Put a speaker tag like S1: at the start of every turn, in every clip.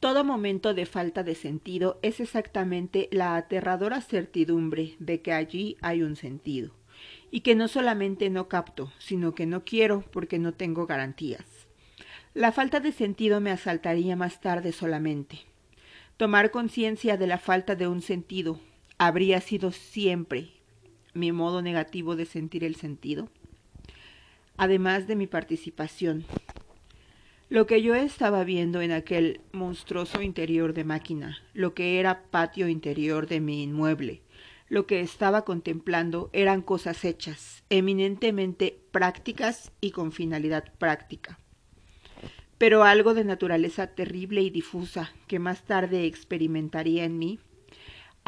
S1: Todo momento de falta de sentido es exactamente la aterradora certidumbre de que allí hay un sentido, y que no solamente no capto, sino que no quiero porque no tengo garantías. La falta de sentido me asaltaría más tarde solamente. Tomar conciencia de la falta de un sentido habría sido siempre mi modo negativo de sentir el sentido, además de mi participación. Lo que yo estaba viendo en aquel monstruoso interior de máquina, lo que era patio interior de mi inmueble, lo que estaba contemplando eran cosas hechas, eminentemente prácticas y con finalidad práctica. Pero algo de naturaleza terrible y difusa que más tarde experimentaría en mí,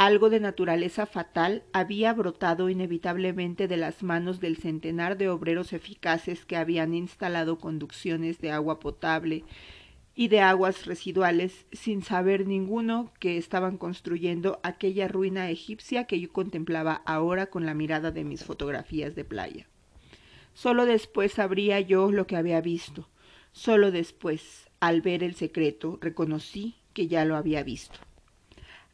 S1: algo de naturaleza fatal había brotado inevitablemente de las manos del centenar de obreros eficaces que habían instalado conducciones de agua potable y de aguas residuales sin saber ninguno que estaban construyendo aquella ruina egipcia que yo contemplaba ahora con la mirada de mis fotografías de playa. Solo después sabría yo lo que había visto. Solo después, al ver el secreto, reconocí que ya lo había visto.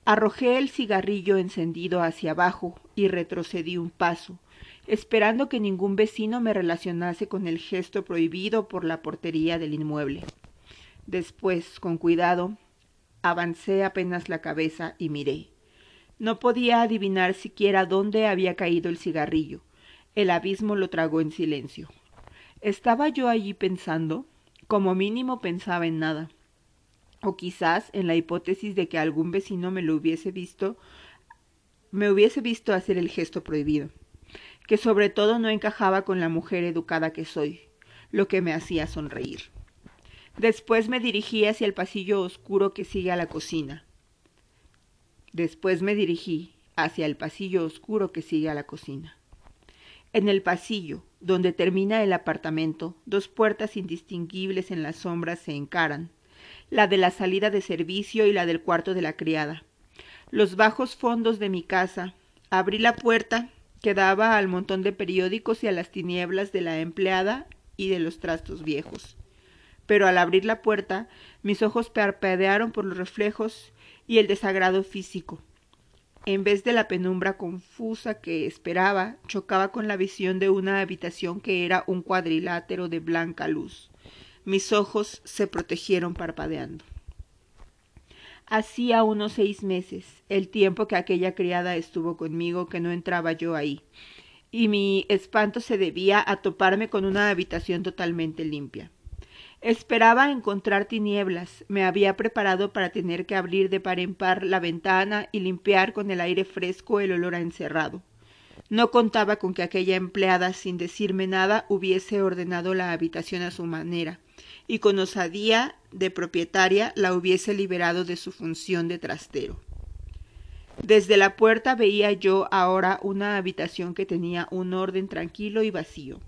S1: Arrojé el cigarrillo encendido hacia abajo y retrocedí un paso, esperando que ningún vecino me relacionase con el gesto prohibido por la portería del inmueble. Después, con cuidado, avancé apenas la cabeza y miré. No podía adivinar siquiera dónde había caído el cigarrillo. El abismo lo tragó en silencio. ¿Estaba yo allí pensando? Como mínimo pensaba en nada o quizás en la hipótesis de que algún vecino me lo hubiese visto, me hubiese visto hacer el gesto prohibido, que sobre todo no encajaba con la mujer educada que soy, lo que me hacía sonreír. Después me dirigí hacia el pasillo oscuro que sigue a la cocina. Después me dirigí hacia el pasillo oscuro que sigue a la cocina. En el pasillo, donde termina el apartamento, dos puertas indistinguibles en las sombras se encaran, la de la salida de servicio y la del cuarto de la criada. Los bajos fondos de mi casa. Abrí la puerta que daba al montón de periódicos y a las tinieblas de la empleada y de los trastos viejos. Pero al abrir la puerta, mis ojos parpadearon por los reflejos y el desagrado físico. En vez de la penumbra confusa que esperaba, chocaba con la visión de una habitación que era un cuadrilátero de blanca luz. Mis ojos se protegieron parpadeando. Hacía unos seis meses, el tiempo que aquella criada estuvo conmigo, que no entraba yo ahí, y mi espanto se debía a toparme con una habitación totalmente limpia. Esperaba encontrar tinieblas, me había preparado para tener que abrir de par en par la ventana y limpiar con el aire fresco el olor encerrado. No contaba con que aquella empleada, sin decirme nada, hubiese ordenado la habitación a su manera, y con osadía de propietaria la hubiese liberado de su función de trastero. Desde la puerta veía yo ahora una habitación que tenía un orden tranquilo y vacío.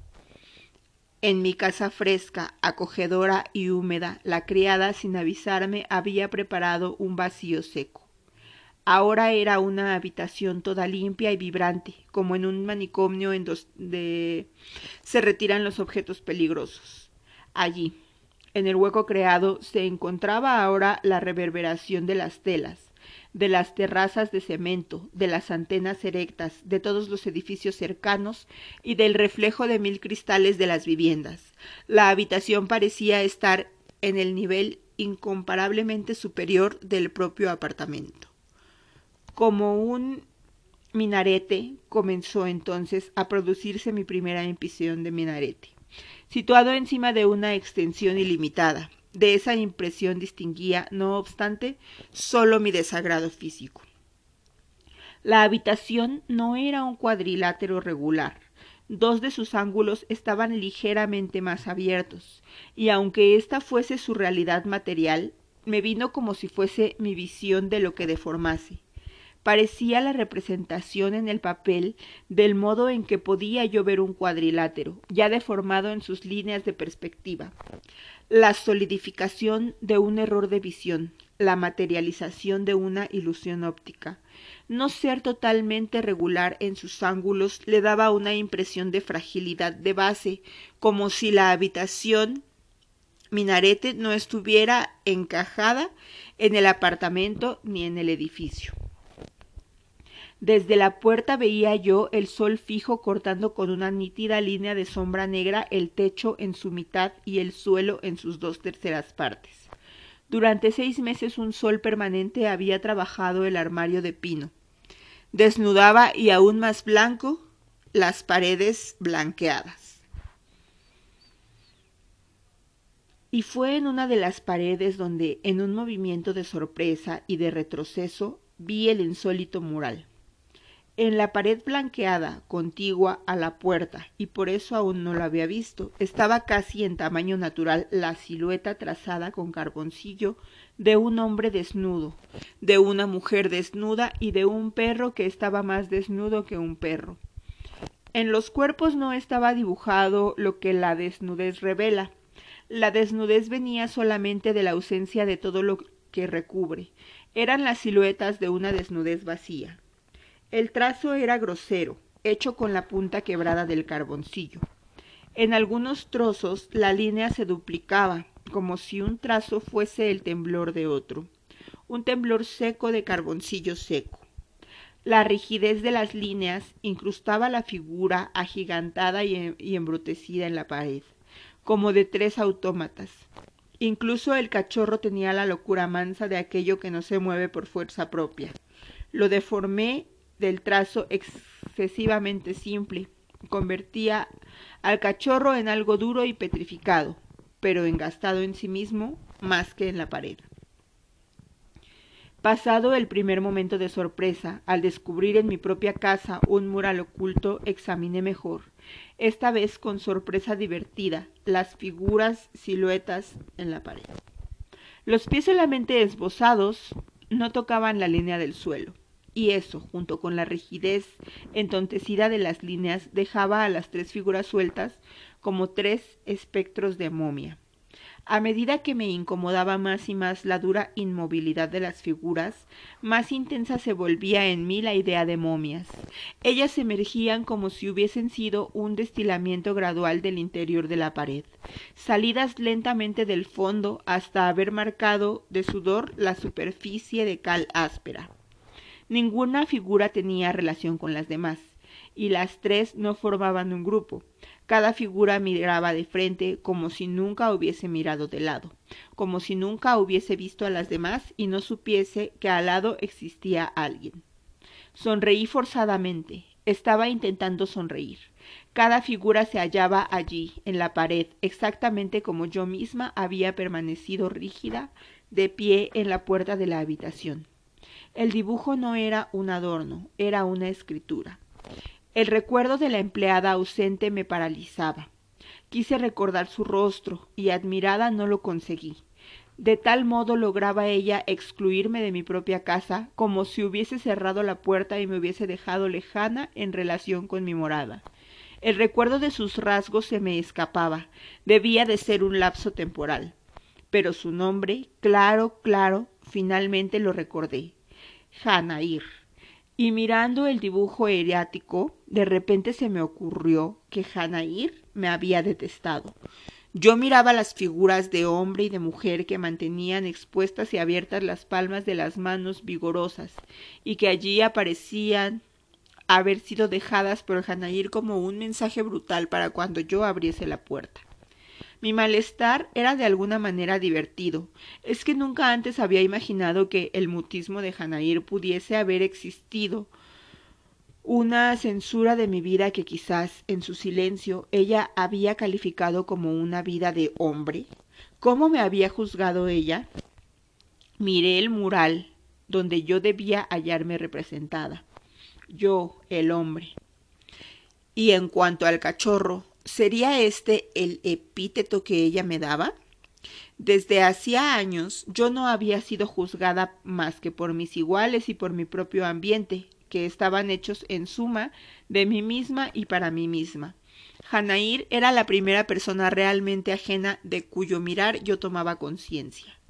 S1: En mi casa fresca, acogedora y húmeda, la criada, sin avisarme, había preparado un vacío seco. Ahora era una habitación toda limpia y vibrante, como en un manicomio en donde se retiran los objetos peligrosos. Allí, en el hueco creado se encontraba ahora la reverberación de las telas, de las terrazas de cemento, de las antenas erectas, de todos los edificios cercanos y del reflejo de mil cristales de las viviendas. La habitación parecía estar en el nivel incomparablemente superior del propio apartamento. Como un minarete comenzó entonces a producirse mi primera impresión de minarete situado encima de una extensión ilimitada. De esa impresión distinguía, no obstante, sólo mi desagrado físico. La habitación no era un cuadrilátero regular. Dos de sus ángulos estaban ligeramente más abiertos, y aunque esta fuese su realidad material, me vino como si fuese mi visión de lo que deformase parecía la representación en el papel del modo en que podía yo ver un cuadrilátero, ya deformado en sus líneas de perspectiva, la solidificación de un error de visión, la materialización de una ilusión óptica. No ser totalmente regular en sus ángulos le daba una impresión de fragilidad de base, como si la habitación minarete no estuviera encajada en el apartamento ni en el edificio. Desde la puerta veía yo el sol fijo cortando con una nítida línea de sombra negra el techo en su mitad y el suelo en sus dos terceras partes. Durante seis meses un sol permanente había trabajado el armario de pino. Desnudaba y aún más blanco las paredes blanqueadas. Y fue en una de las paredes donde, en un movimiento de sorpresa y de retroceso, vi el insólito mural. En la pared blanqueada, contigua a la puerta, y por eso aún no lo había visto, estaba casi en tamaño natural la silueta trazada con carboncillo de un hombre desnudo, de una mujer desnuda y de un perro que estaba más desnudo que un perro. En los cuerpos no estaba dibujado lo que la desnudez revela. La desnudez venía solamente de la ausencia de todo lo que recubre. Eran las siluetas de una desnudez vacía. El trazo era grosero, hecho con la punta quebrada del carboncillo. En algunos trozos la línea se duplicaba, como si un trazo fuese el temblor de otro, un temblor seco de carboncillo seco. La rigidez de las líneas incrustaba la figura agigantada y, embrutecida en la pared, como de tres autómatas. Incluso el cachorro tenía la locura mansa de aquello que no se mueve por fuerza propia. Lo deformé del trazo excesivamente simple. Convertía al cachorro en algo duro y petrificado, pero engastado en sí mismo más que en la pared. Pasado el primer momento de sorpresa, al descubrir en mi propia casa un mural oculto, examiné mejor, esta vez con sorpresa divertida, las figuras siluetas en la pared. Los pies solamente esbozados no tocaban la línea del suelo y eso, junto con la rigidez entontecida de las líneas, dejaba a las tres figuras sueltas como tres espectros de momia. A medida que me incomodaba más y más la dura inmovilidad de las figuras, más intensa se volvía en mí la idea de momias. Ellas emergían como si hubiesen sido un destilamiento gradual del interior de la pared, salidas lentamente del fondo hasta haber marcado de sudor la superficie de cal áspera. Ninguna figura tenía relación con las demás, y las tres no formaban un grupo. Cada figura miraba de frente como si nunca hubiese mirado de lado, como si nunca hubiese visto a las demás y no supiese que al lado existía alguien. Sonreí forzadamente. Estaba intentando sonreír. Cada figura se hallaba allí, en la pared, exactamente como yo misma había permanecido rígida, de pie en la puerta de la habitación. El dibujo no era un adorno, era una escritura. El recuerdo de la empleada ausente me paralizaba. Quise recordar su rostro y admirada no lo conseguí. De tal modo lograba ella excluirme de mi propia casa, como si hubiese cerrado la puerta y me hubiese dejado lejana en relación con mi morada. El recuerdo de sus rasgos se me escapaba. Debía de ser un lapso temporal. Pero su nombre, claro, claro, finalmente lo recordé. Hanair. Y mirando el dibujo eriático, de repente se me ocurrió que Hanair me había detestado. Yo miraba las figuras de hombre y de mujer que mantenían expuestas y abiertas las palmas de las manos vigorosas y que allí aparecían haber sido dejadas por Hanair como un mensaje brutal para cuando yo abriese la puerta. Mi malestar era de alguna manera divertido. Es que nunca antes había imaginado que el mutismo de Hanair pudiese haber existido. Una censura de mi vida que quizás en su silencio ella había calificado como una vida de hombre. ¿Cómo me había juzgado ella? Miré el mural donde yo debía hallarme representada. Yo, el hombre. Y en cuanto al cachorro, ¿Sería este el epíteto que ella me daba? Desde hacía años yo no había sido juzgada más que por mis iguales y por mi propio ambiente, que estaban hechos en suma de mí misma y para mí misma. Hanair era la primera persona realmente ajena de cuyo mirar yo tomaba conciencia.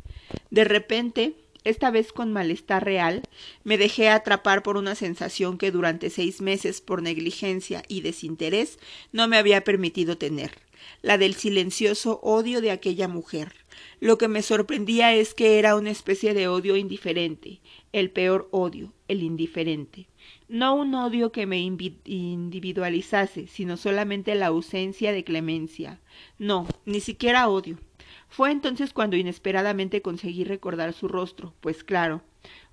S1: De repente esta vez con malestar real, me dejé atrapar por una sensación que durante seis meses, por negligencia y desinterés, no me había permitido tener, la del silencioso odio de aquella mujer. Lo que me sorprendía es que era una especie de odio indiferente, el peor odio, el indiferente. No un odio que me individualizase, sino solamente la ausencia de clemencia. No, ni siquiera odio. Fue entonces cuando inesperadamente conseguí recordar su rostro, pues claro,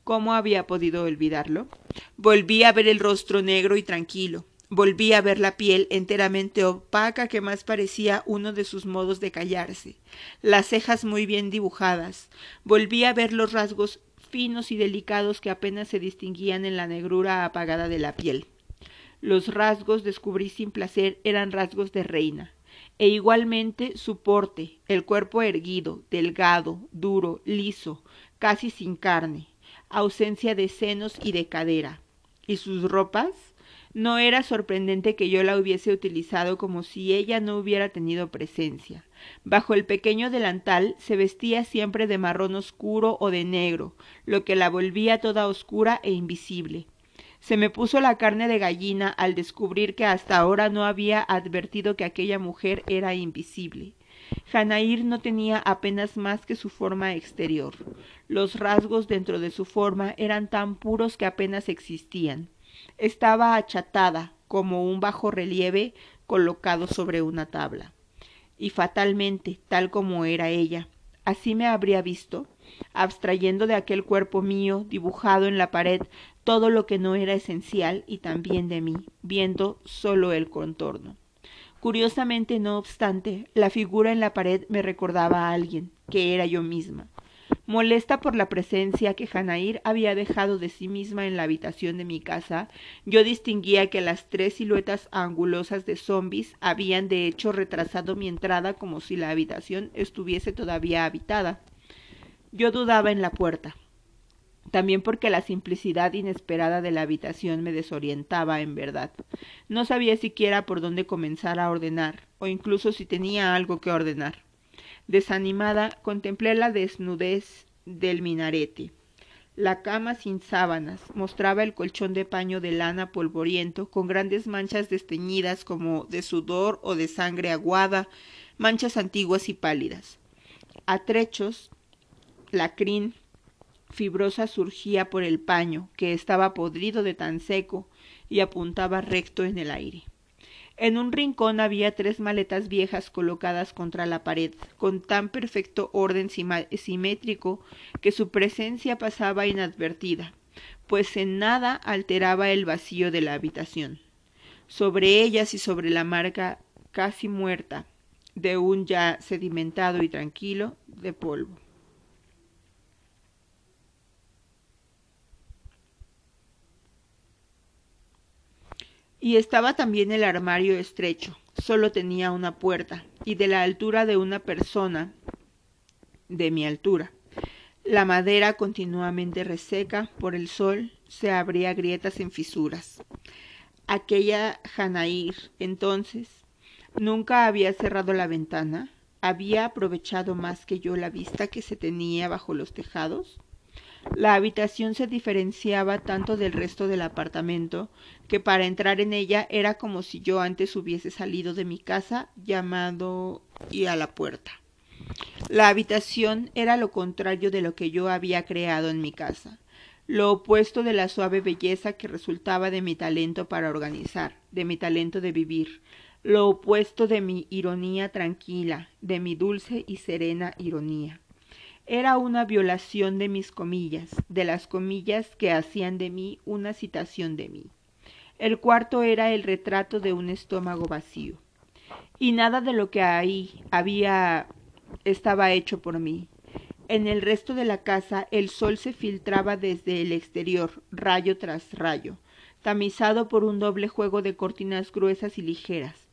S1: ¿cómo había podido olvidarlo? Volví a ver el rostro negro y tranquilo, Volví a ver la piel enteramente opaca que más parecía uno de sus modos de callarse, las cejas muy bien dibujadas. Volví a ver los rasgos finos y delicados que apenas se distinguían en la negrura apagada de la piel. Los rasgos, descubrí sin placer, eran rasgos de reina, e igualmente su porte, el cuerpo erguido, delgado, duro, liso, casi sin carne, ausencia de senos y de cadera. ¿Y sus ropas? No era sorprendente que yo la hubiese utilizado como si ella no hubiera tenido presencia. Bajo el pequeño delantal se vestía siempre de marrón oscuro o de negro, lo que la volvía toda oscura e invisible. Se me puso la carne de gallina al descubrir que hasta ahora no había advertido que aquella mujer era invisible. Janair no tenía apenas más que su forma exterior. Los rasgos dentro de su forma eran tan puros que apenas existían estaba achatada como un bajo relieve colocado sobre una tabla. Y fatalmente, tal como era ella, así me habría visto, abstrayendo de aquel cuerpo mío dibujado en la pared todo lo que no era esencial y también de mí, viendo solo el contorno. Curiosamente, no obstante, la figura en la pared me recordaba a alguien, que era yo misma, Molesta por la presencia que Janair había dejado de sí misma en la habitación de mi casa, yo distinguía que las tres siluetas angulosas de zombis habían de hecho retrasado mi entrada como si la habitación estuviese todavía habitada. Yo dudaba en la puerta, también porque la simplicidad inesperada de la habitación me desorientaba en verdad. No sabía siquiera por dónde comenzar a ordenar, o incluso si tenía algo que ordenar. Desanimada, contemplé la desnudez del minarete. La cama sin sábanas mostraba el colchón de paño de lana polvoriento con grandes manchas desteñidas como de sudor o de sangre aguada, manchas antiguas y pálidas. A trechos, la crin fibrosa surgía por el paño, que estaba podrido de tan seco, y apuntaba recto en el aire. En un rincón había tres maletas viejas colocadas contra la pared, con tan perfecto orden simétrico que su presencia pasaba inadvertida, pues en nada alteraba el vacío de la habitación. Sobre ellas y sobre la marca casi muerta de un ya sedimentado y tranquilo de polvo. Y estaba también el armario estrecho, solo tenía una puerta, y de la altura de una persona, de mi altura. La madera continuamente reseca por el sol se abría grietas en fisuras. Aquella Janair, entonces, nunca había cerrado la ventana, había aprovechado más que yo la vista que se tenía bajo los tejados. La habitación se diferenciaba tanto del resto del apartamento que para entrar en ella era como si yo antes hubiese salido de mi casa llamado y a la puerta. La habitación era lo contrario de lo que yo había creado en mi casa, lo opuesto de la suave belleza que resultaba de mi talento para organizar, de mi talento de vivir, lo opuesto de mi ironía tranquila, de mi dulce y serena ironía era una violación de mis comillas, de las comillas que hacían de mí una citación de mí. El cuarto era el retrato de un estómago vacío. Y nada de lo que ahí había estaba hecho por mí. En el resto de la casa el sol se filtraba desde el exterior, rayo tras rayo, tamizado por un doble juego de cortinas gruesas y ligeras.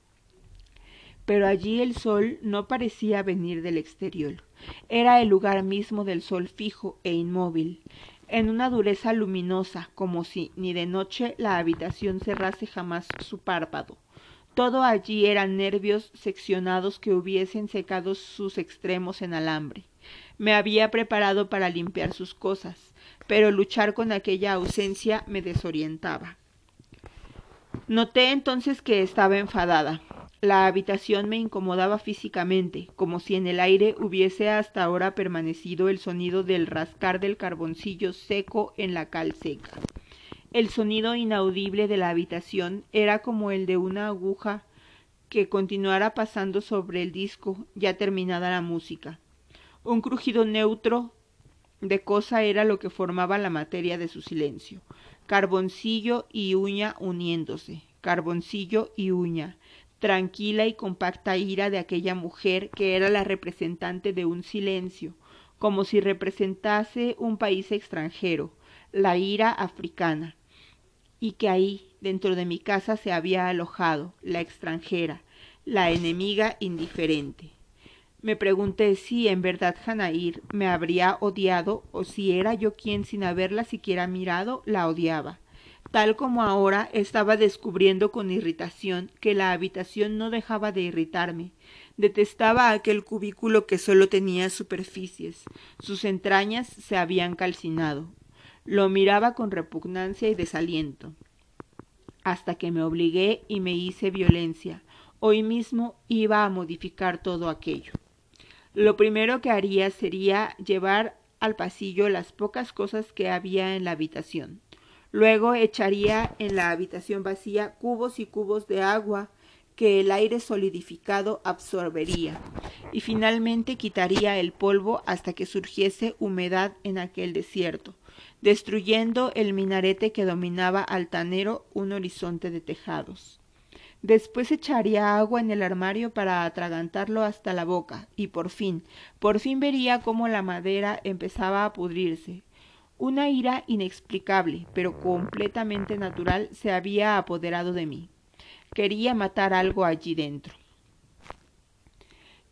S1: Pero allí el sol no parecía venir del exterior era el lugar mismo del sol fijo e inmóvil, en una dureza luminosa, como si ni de noche la habitación cerrase jamás su párpado. Todo allí eran nervios seccionados que hubiesen secado sus extremos en alambre. Me había preparado para limpiar sus cosas, pero luchar con aquella ausencia me desorientaba. Noté entonces que estaba enfadada. La habitación me incomodaba físicamente, como si en el aire hubiese hasta ahora permanecido el sonido del rascar del carboncillo seco en la cal seca. El sonido inaudible de la habitación era como el de una aguja que continuara pasando sobre el disco ya terminada la música. Un crujido neutro de cosa era lo que formaba la materia de su silencio. Carboncillo y uña uniéndose, carboncillo y uña, tranquila y compacta ira de aquella mujer que era la representante de un silencio, como si representase un país extranjero, la ira africana, y que ahí, dentro de mi casa, se había alojado, la extranjera, la enemiga indiferente. Me pregunté si en verdad Janair me habría odiado o si era yo quien sin haberla siquiera mirado la odiaba tal como ahora estaba descubriendo con irritación que la habitación no dejaba de irritarme. Detestaba aquel cubículo que solo tenía superficies. Sus entrañas se habían calcinado. Lo miraba con repugnancia y desaliento. Hasta que me obligué y me hice violencia. Hoy mismo iba a modificar todo aquello. Lo primero que haría sería llevar al pasillo las pocas cosas que había en la habitación. Luego echaría en la habitación vacía cubos y cubos de agua que el aire solidificado absorbería, y finalmente quitaría el polvo hasta que surgiese humedad en aquel desierto, destruyendo el minarete que dominaba altanero un horizonte de tejados. Después echaría agua en el armario para atragantarlo hasta la boca, y por fin, por fin vería cómo la madera empezaba a pudrirse, una ira inexplicable, pero completamente natural, se había apoderado de mí. Quería matar algo allí dentro.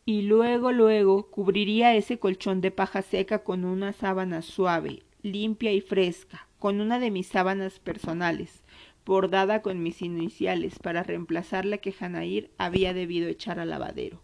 S1: Y luego, luego, cubriría ese colchón de paja seca con una sábana suave, limpia y fresca, con una de mis sábanas personales, bordada con mis iniciales para reemplazar la que Janair había debido echar al lavadero.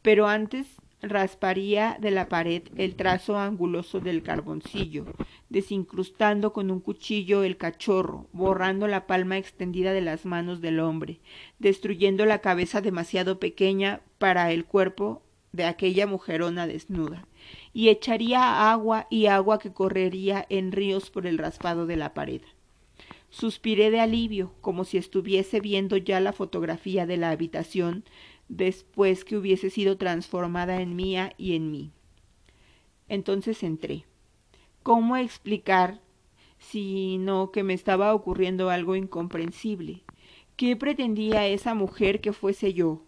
S1: Pero antes rasparía de la pared el trazo anguloso del carboncillo, desincrustando con un cuchillo el cachorro, borrando la palma extendida de las manos del hombre, destruyendo la cabeza demasiado pequeña para el cuerpo de aquella mujerona desnuda, y echaría agua y agua que correría en ríos por el raspado de la pared. Suspiré de alivio, como si estuviese viendo ya la fotografía de la habitación después que hubiese sido transformada en mía y en mí. Entonces entré. ¿Cómo explicar sino que me estaba ocurriendo algo incomprensible? ¿Qué pretendía esa mujer que fuese yo?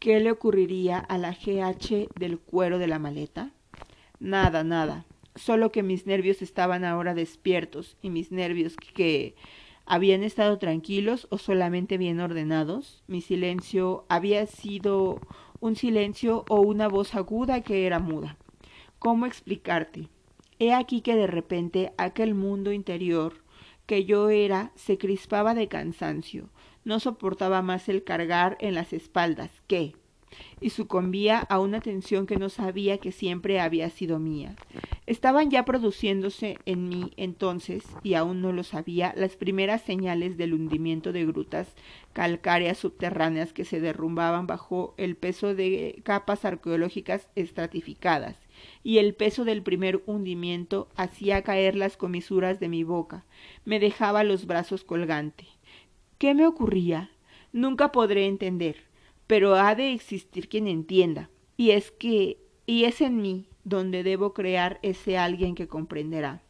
S1: ¿Qué le ocurriría a la GH del cuero de la maleta? Nada, nada. Solo que mis nervios estaban ahora despiertos y mis nervios que ¿Habían estado tranquilos o solamente bien ordenados? Mi silencio había sido un silencio o una voz aguda que era muda. ¿Cómo explicarte? He aquí que de repente aquel mundo interior que yo era se crispaba de cansancio, no soportaba más el cargar en las espaldas que, y sucumbía a una tensión que no sabía que siempre había sido mía. Estaban ya produciéndose en mí entonces, y aún no lo sabía, las primeras señales del hundimiento de grutas calcáreas subterráneas que se derrumbaban bajo el peso de capas arqueológicas estratificadas, y el peso del primer hundimiento hacía caer las comisuras de mi boca, me dejaba los brazos colgante. ¿Qué me ocurría? Nunca podré entender, pero ha de existir quien entienda, y es que, y es en mí, donde debo crear ese alguien que comprenderá.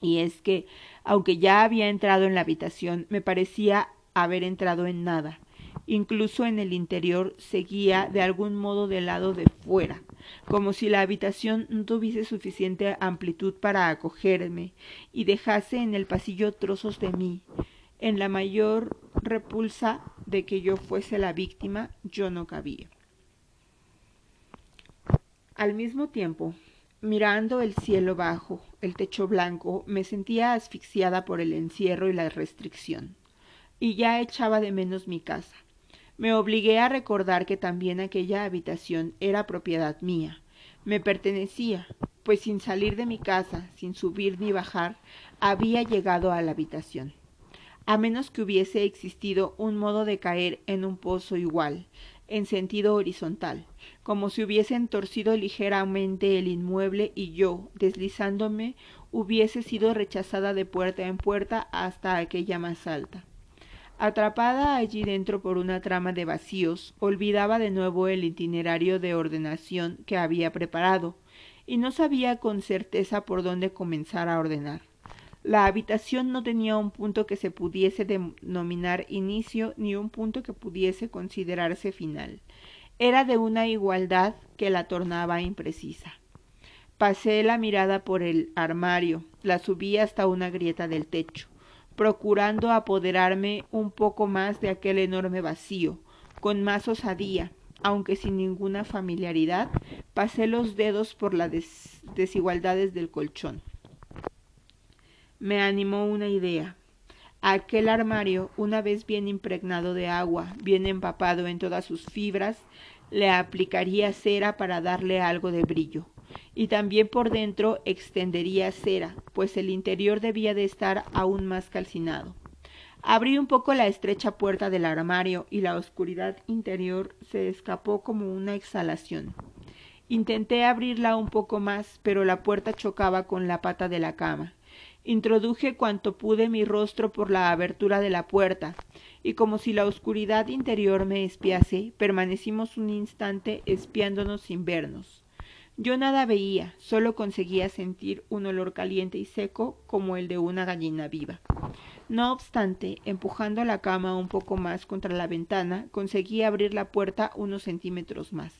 S1: Y es que, aunque ya había entrado en la habitación, me parecía haber entrado en nada. Incluso en el interior seguía de algún modo del lado de fuera, como si la habitación no tuviese suficiente amplitud para acogerme y dejase en el pasillo trozos de mí. En la mayor repulsa de que yo fuese la víctima, yo no cabía. Al mismo tiempo, mirando el cielo bajo, el techo blanco, me sentía asfixiada por el encierro y la restricción, y ya echaba de menos mi casa. Me obligué a recordar que también aquella habitación era propiedad mía, me pertenecía, pues sin salir de mi casa, sin subir ni bajar, había llegado a la habitación. A menos que hubiese existido un modo de caer en un pozo igual, en sentido horizontal, como si hubiesen torcido ligeramente el inmueble y yo, deslizándome, hubiese sido rechazada de puerta en puerta hasta aquella más alta. Atrapada allí dentro por una trama de vacíos, olvidaba de nuevo el itinerario de ordenación que había preparado, y no sabía con certeza por dónde comenzar a ordenar. La habitación no tenía un punto que se pudiese denominar inicio ni un punto que pudiese considerarse final. Era de una igualdad que la tornaba imprecisa. Pasé la mirada por el armario, la subí hasta una grieta del techo, procurando apoderarme un poco más de aquel enorme vacío, con más osadía, aunque sin ninguna familiaridad, pasé los dedos por las desigualdades del colchón me animó una idea. Aquel armario, una vez bien impregnado de agua, bien empapado en todas sus fibras, le aplicaría cera para darle algo de brillo, y también por dentro extendería cera, pues el interior debía de estar aún más calcinado. Abrí un poco la estrecha puerta del armario y la oscuridad interior se escapó como una exhalación. Intenté abrirla un poco más, pero la puerta chocaba con la pata de la cama introduje cuanto pude mi rostro por la abertura de la puerta, y como si la oscuridad interior me espiase, permanecimos un instante espiándonos sin vernos. Yo nada veía, solo conseguía sentir un olor caliente y seco como el de una gallina viva. No obstante, empujando la cama un poco más contra la ventana, conseguí abrir la puerta unos centímetros más.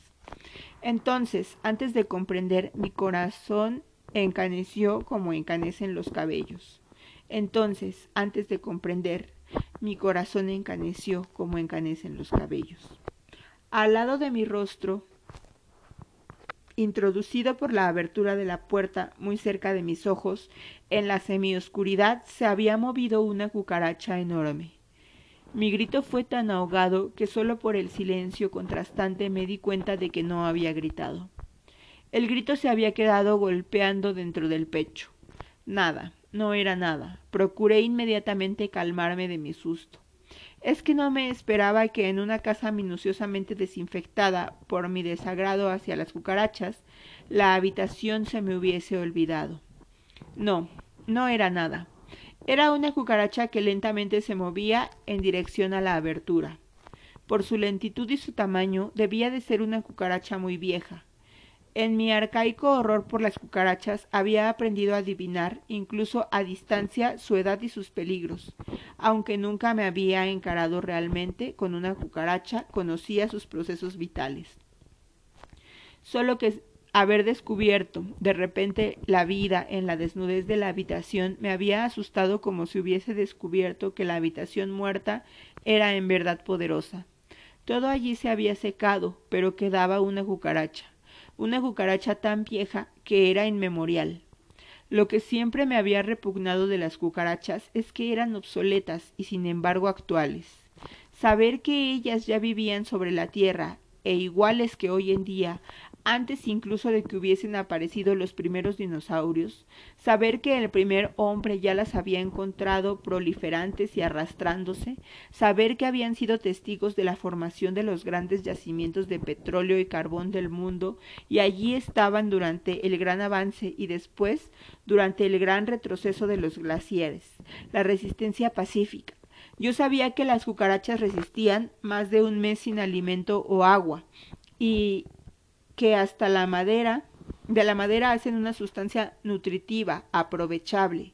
S1: Entonces, antes de comprender, mi corazón encaneció como encanecen los cabellos. Entonces, antes de comprender, mi corazón encaneció como encanecen los cabellos. Al lado de mi rostro, introducido por la abertura de la puerta muy cerca de mis ojos, en la semioscuridad se había movido una cucaracha enorme. Mi grito fue tan ahogado que solo por el silencio contrastante me di cuenta de que no había gritado. El grito se había quedado golpeando dentro del pecho. Nada, no era nada. Procuré inmediatamente calmarme de mi susto. Es que no me esperaba que en una casa minuciosamente desinfectada por mi desagrado hacia las cucarachas, la habitación se me hubiese olvidado. No, no era nada. Era una cucaracha que lentamente se movía en dirección a la abertura. Por su lentitud y su tamaño, debía de ser una cucaracha muy vieja. En mi arcaico horror por las cucarachas había aprendido a adivinar, incluso a distancia, su edad y sus peligros. Aunque nunca me había encarado realmente con una cucaracha, conocía sus procesos vitales. Solo que haber descubierto de repente la vida en la desnudez de la habitación me había asustado como si hubiese descubierto que la habitación muerta era en verdad poderosa. Todo allí se había secado, pero quedaba una cucaracha una cucaracha tan vieja que era inmemorial. Lo que siempre me había repugnado de las cucarachas es que eran obsoletas y sin embargo actuales. Saber que ellas ya vivían sobre la tierra e iguales que hoy en día antes incluso de que hubiesen aparecido los primeros dinosaurios, saber que el primer hombre ya las había encontrado proliferantes y arrastrándose, saber que habían sido testigos de la formación de los grandes yacimientos de petróleo y carbón del mundo, y allí estaban durante el gran avance y después durante el gran retroceso de los glaciares, la resistencia pacífica. Yo sabía que las cucarachas resistían más de un mes sin alimento o agua, y que hasta la madera, de la madera hacen una sustancia nutritiva, aprovechable,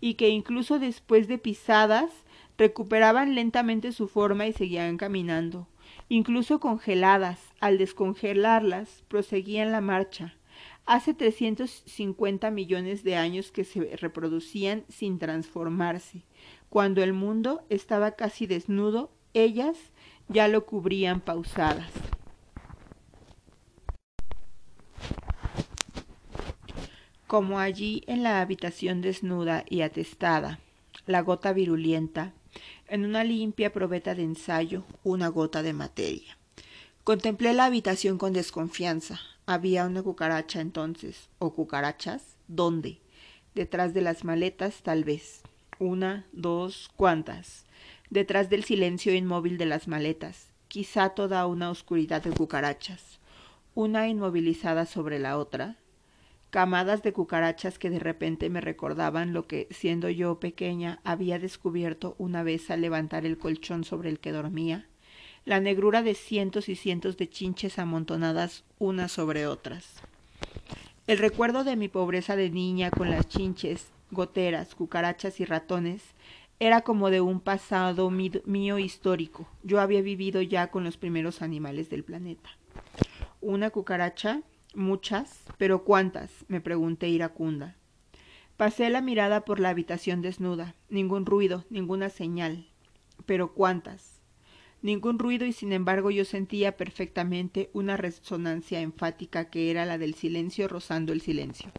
S1: y que incluso después de pisadas recuperaban lentamente su forma y seguían caminando. Incluso congeladas, al descongelarlas, proseguían la marcha. Hace 350 millones de años que se reproducían sin transformarse. Cuando el mundo estaba casi desnudo, ellas ya lo cubrían pausadas. Como allí en la habitación desnuda y atestada, la gota virulenta, en una limpia probeta de ensayo, una gota de materia. Contemplé la habitación con desconfianza. Había una cucaracha entonces, o cucarachas, ¿dónde? Detrás de las maletas, tal vez. Una, dos, ¿cuántas? Detrás del silencio inmóvil de las maletas, quizá toda una oscuridad de cucarachas, una inmovilizada sobre la otra, camadas de cucarachas que de repente me recordaban lo que, siendo yo pequeña, había descubierto una vez al levantar el colchón sobre el que dormía, la negrura de cientos y cientos de chinches amontonadas unas sobre otras. El recuerdo de mi pobreza de niña con las chinches, goteras, cucarachas y ratones era como de un pasado mío histórico. Yo había vivido ya con los primeros animales del planeta. Una cucaracha Muchas, pero ¿cuántas? me pregunté iracunda. Pasé la mirada por la habitación desnuda. Ningún ruido, ninguna señal. Pero ¿cuántas? Ningún ruido y sin embargo yo sentía perfectamente una resonancia enfática que era la del silencio rozando el silencio.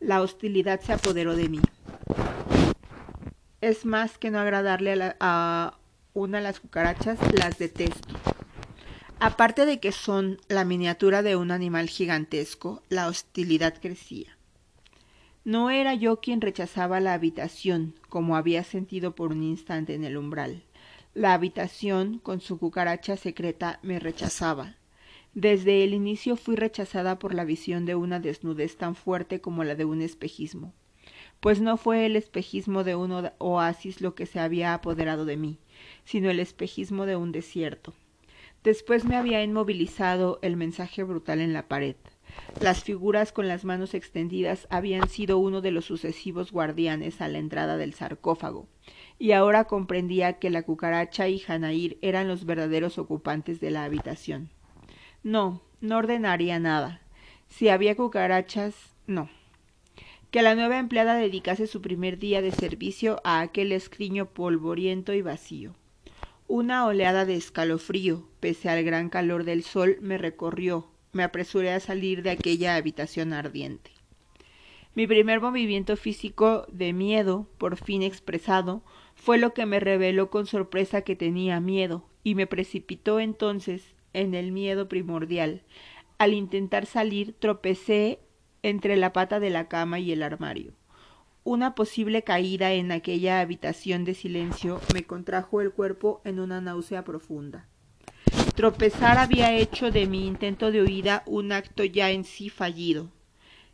S1: La hostilidad se apoderó de mí. Es más que no agradarle a, a una de las cucarachas, las detesto. Aparte de que son la miniatura de un animal gigantesco, la hostilidad crecía. No era yo quien rechazaba la habitación, como había sentido por un instante en el umbral. La habitación, con su cucaracha secreta, me rechazaba. Desde el inicio fui rechazada por la visión de una desnudez tan fuerte como la de un espejismo, pues no fue el espejismo de un oasis lo que se había apoderado de mí, sino el espejismo de un desierto. Después me había inmovilizado el mensaje brutal en la pared. Las figuras con las manos extendidas habían sido uno de los sucesivos guardianes a la entrada del sarcófago, y ahora comprendía que la cucaracha y Janair eran los verdaderos ocupantes de la habitación. No, no ordenaría nada. Si había cucarachas, no. Que la nueva empleada dedicase su primer día de servicio a aquel escriño polvoriento y vacío. Una oleada de escalofrío, pese al gran calor del sol, me recorrió. Me apresuré a salir de aquella habitación ardiente. Mi primer movimiento físico de miedo, por fin expresado, fue lo que me reveló con sorpresa que tenía miedo, y me precipitó entonces en el miedo primordial. Al intentar salir tropecé entre la pata de la cama y el armario. Una posible caída en aquella habitación de silencio me contrajo el cuerpo en una náusea profunda. Tropezar había hecho de mi intento de huida un acto ya en sí fallido.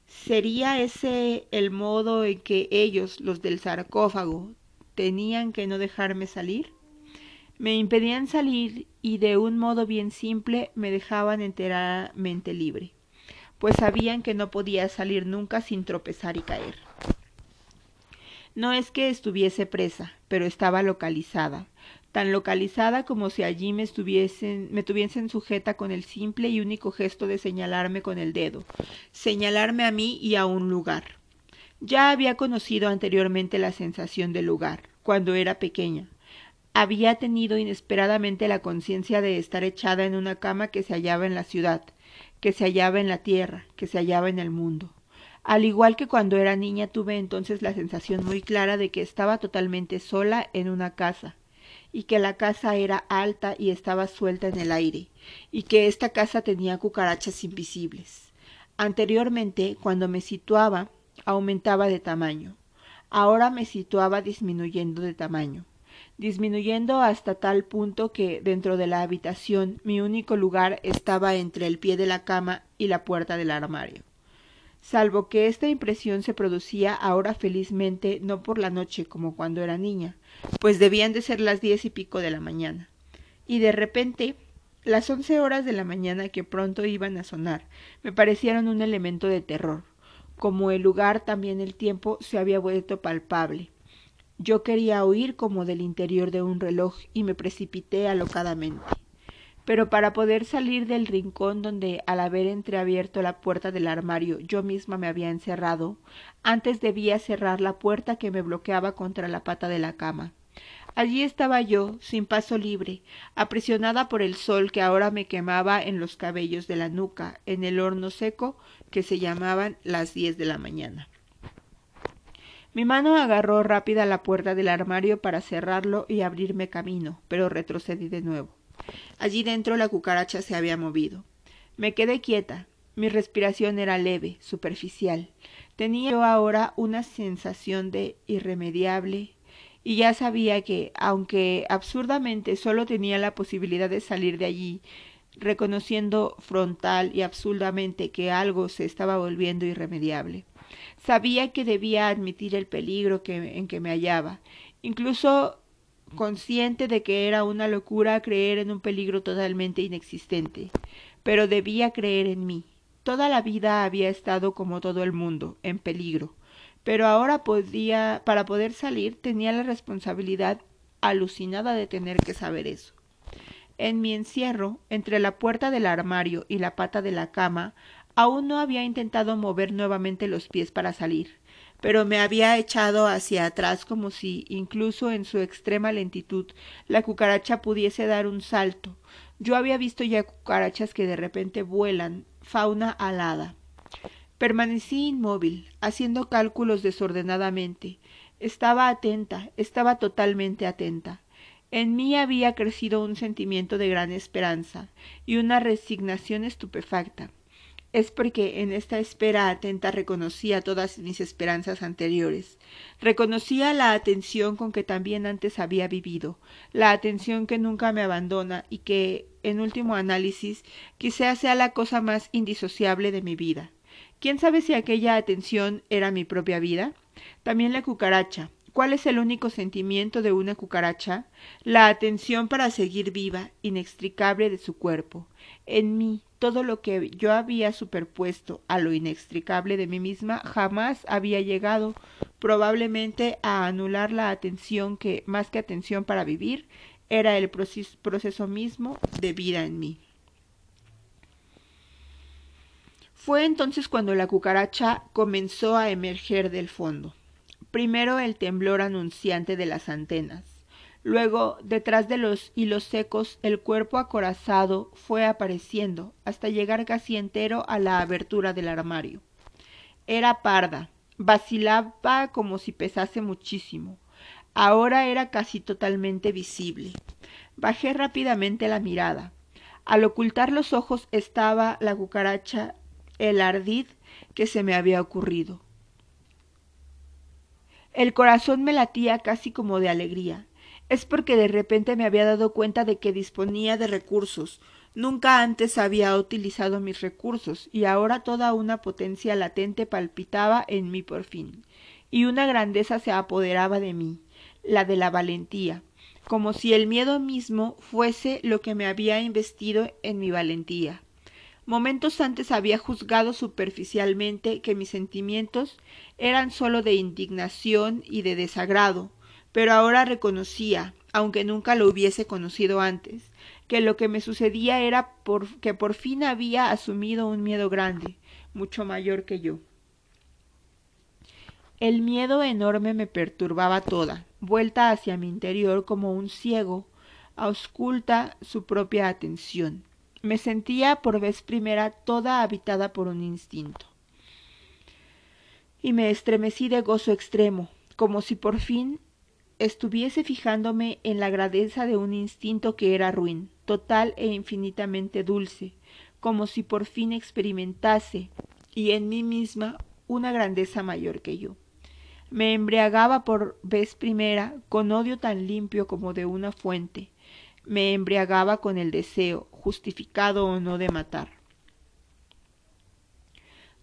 S1: ¿Sería ese el modo en que ellos, los del sarcófago, tenían que no dejarme salir? Me impedían salir y de un modo bien simple me dejaban enteramente libre, pues sabían que no podía salir nunca sin tropezar y caer. No es que estuviese presa, pero estaba localizada, tan localizada como si allí me estuviesen, me tuviesen sujeta con el simple y único gesto de señalarme con el dedo, señalarme a mí y a un lugar. Ya había conocido anteriormente la sensación del lugar, cuando era pequeña. Había tenido inesperadamente la conciencia de estar echada en una cama que se hallaba en la ciudad, que se hallaba en la tierra, que se hallaba en el mundo. Al igual que cuando era niña tuve entonces la sensación muy clara de que estaba totalmente sola en una casa, y que la casa era alta y estaba suelta en el aire, y que esta casa tenía cucarachas invisibles. Anteriormente, cuando me situaba, aumentaba de tamaño. Ahora me situaba disminuyendo de tamaño, disminuyendo hasta tal punto que dentro de la habitación mi único lugar estaba entre el pie de la cama y la puerta del armario salvo que esta impresión se producía ahora felizmente no por la noche como cuando era niña, pues debían de ser las diez y pico de la mañana. Y de repente las once horas de la mañana que pronto iban a sonar me parecieron un elemento de terror. Como el lugar también el tiempo se había vuelto palpable. Yo quería huir como del interior de un reloj y me precipité alocadamente pero para poder salir del rincón donde al haber entreabierto la puerta del armario yo misma me había encerrado, antes debía cerrar la puerta que me bloqueaba contra la pata de la cama. Allí estaba yo, sin paso libre, aprisionada por el sol que ahora me quemaba en los cabellos de la nuca, en el horno seco que se llamaban las diez de la mañana. Mi mano agarró rápida la puerta del armario para cerrarlo y abrirme camino, pero retrocedí de nuevo. Allí dentro la cucaracha se había movido. Me quedé quieta. Mi respiración era leve, superficial. Tenía yo ahora una sensación de irremediable y ya sabía que, aunque absurdamente solo tenía la posibilidad de salir de allí, reconociendo frontal y absurdamente que algo se estaba volviendo irremediable. Sabía que debía admitir el peligro que, en que me hallaba, incluso consciente de que era una locura creer en un peligro totalmente inexistente, pero debía creer en mí. Toda la vida había estado como todo el mundo, en peligro, pero ahora podía, para poder salir, tenía la responsabilidad alucinada de tener que saber eso. En mi encierro, entre la puerta del armario y la pata de la cama, aún no había intentado mover nuevamente los pies para salir, pero me había echado hacia atrás como si, incluso en su extrema lentitud, la cucaracha pudiese dar un salto. Yo había visto ya cucarachas que de repente vuelan, fauna alada. Permanecí inmóvil, haciendo cálculos desordenadamente. Estaba atenta, estaba totalmente atenta. En mí había crecido un sentimiento de gran esperanza y una resignación estupefacta es porque en esta espera atenta reconocía todas mis esperanzas anteriores. Reconocía la atención con que también antes había vivido, la atención que nunca me abandona y que, en último análisis, quizá sea la cosa más indisociable de mi vida. ¿Quién sabe si aquella atención era mi propia vida? También la cucaracha. ¿Cuál es el único sentimiento de una cucaracha? La atención para seguir viva, inextricable de su cuerpo. En mí, todo lo que yo había superpuesto a lo inextricable de mí misma jamás había llegado probablemente a anular la atención que, más que atención para vivir, era el proceso mismo de vida en mí. Fue entonces cuando la cucaracha comenzó a emerger del fondo. Primero el temblor anunciante de las antenas, Luego, detrás de los hilos secos, el cuerpo acorazado fue apareciendo hasta llegar casi entero a la abertura del armario. Era parda, vacilaba como si pesase muchísimo. Ahora era casi totalmente visible. Bajé rápidamente la mirada. Al ocultar los ojos estaba la cucaracha, el ardid que se me había ocurrido. El corazón me latía casi como de alegría es porque de repente me había dado cuenta de que disponía de recursos. Nunca antes había utilizado mis recursos, y ahora toda una potencia latente palpitaba en mí por fin, y una grandeza se apoderaba de mí, la de la valentía, como si el miedo mismo fuese lo que me había investido en mi valentía. Momentos antes había juzgado superficialmente que mis sentimientos eran sólo de indignación y de desagrado, pero ahora reconocía, aunque nunca lo hubiese conocido antes, que lo que me sucedía era por, que por fin había asumido un miedo grande, mucho mayor que yo. El miedo enorme me perturbaba toda, vuelta hacia mi interior como un ciego, ausculta su propia atención. Me sentía por vez primera toda habitada por un instinto. Y me estremecí de gozo extremo, como si por fin estuviese fijándome en la grandeza de un instinto que era ruin, total e infinitamente dulce, como si por fin experimentase, y en mí misma, una grandeza mayor que yo. Me embriagaba por vez primera con odio tan limpio como de una fuente, me embriagaba con el deseo, justificado o no, de matar.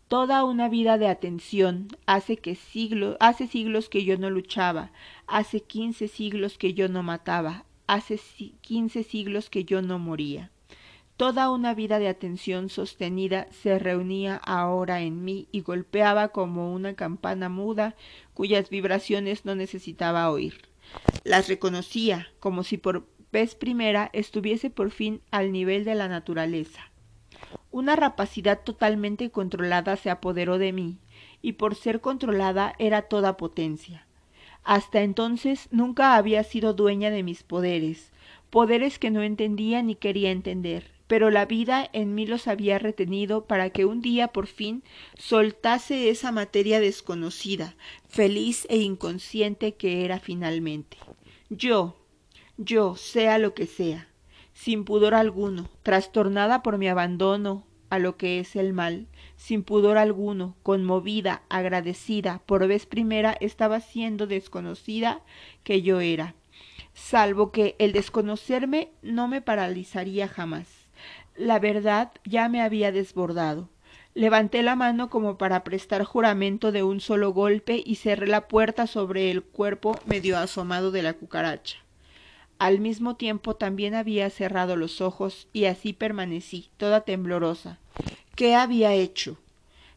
S1: Toda una vida de atención hace que siglos, hace siglos que yo no luchaba, hace quince siglos que yo no mataba, hace quince siglos que yo no moría. Toda una vida de atención sostenida se reunía ahora en mí y golpeaba como una campana muda cuyas vibraciones no necesitaba oír. Las reconocía como si por primera estuviese por fin al nivel de la naturaleza. Una rapacidad totalmente controlada se apoderó de mí, y por ser controlada era toda potencia. Hasta entonces nunca había sido dueña de mis poderes, poderes que no entendía ni quería entender, pero la vida en mí los había retenido para que un día por fin soltase esa materia desconocida, feliz e inconsciente que era finalmente. Yo, yo, sea lo que sea, sin pudor alguno, trastornada por mi abandono, a lo que es el mal, sin pudor alguno, conmovida, agradecida, por vez primera estaba siendo desconocida que yo era, salvo que el desconocerme no me paralizaría jamás. La verdad ya me había desbordado. Levanté la mano como para prestar juramento de un solo golpe y cerré la puerta sobre el cuerpo medio asomado de la cucaracha. Al mismo tiempo también había cerrado los ojos y así permanecí, toda temblorosa. ¿Qué había hecho?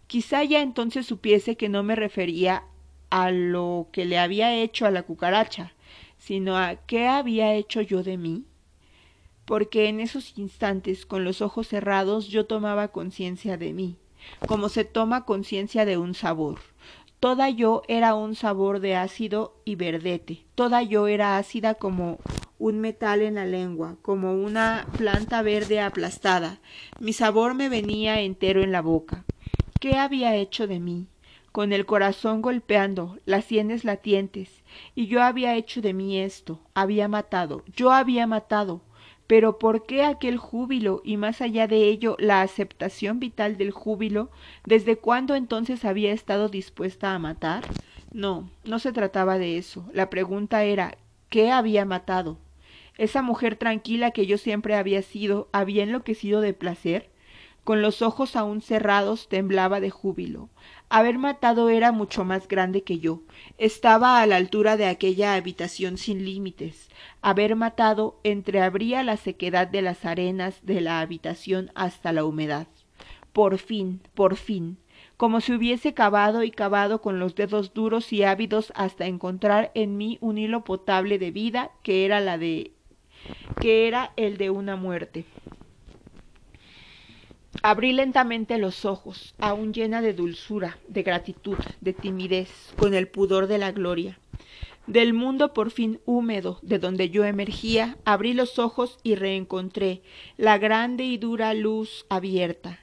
S1: Quizá ya entonces supiese que no me refería a lo que le había hecho a la cucaracha, sino a qué había hecho yo de mí. Porque en esos instantes, con los ojos cerrados, yo tomaba conciencia de mí, como se toma conciencia de un sabor. Toda yo era un sabor de ácido y verdete, toda yo era ácida como un metal en la lengua, como una planta verde aplastada. Mi sabor me venía entero en la boca. ¿Qué había hecho de mí? Con el corazón golpeando, las sienes latientes, y yo había hecho de mí esto, había matado, yo había matado. Pero ¿por qué aquel júbilo y más allá de ello la aceptación vital del júbilo? ¿Desde cuándo entonces había estado dispuesta a matar? No, no se trataba de eso. La pregunta era ¿qué había matado? Esa mujer tranquila que yo siempre había sido, había enloquecido de placer. Con los ojos aún cerrados temblaba de júbilo. Haber matado era mucho más grande que yo. Estaba a la altura de aquella habitación sin límites. Haber matado entreabría la sequedad de las arenas de la habitación hasta la humedad. Por fin, por fin, como si hubiese cavado y cavado con los dedos duros y ávidos hasta encontrar en mí un hilo potable de vida que era la de que era el de una muerte. Abrí lentamente los ojos, aún llena de dulzura, de gratitud, de timidez, con el pudor de la gloria. Del mundo por fin húmedo de donde yo emergía, abrí los ojos y reencontré la grande y dura luz abierta.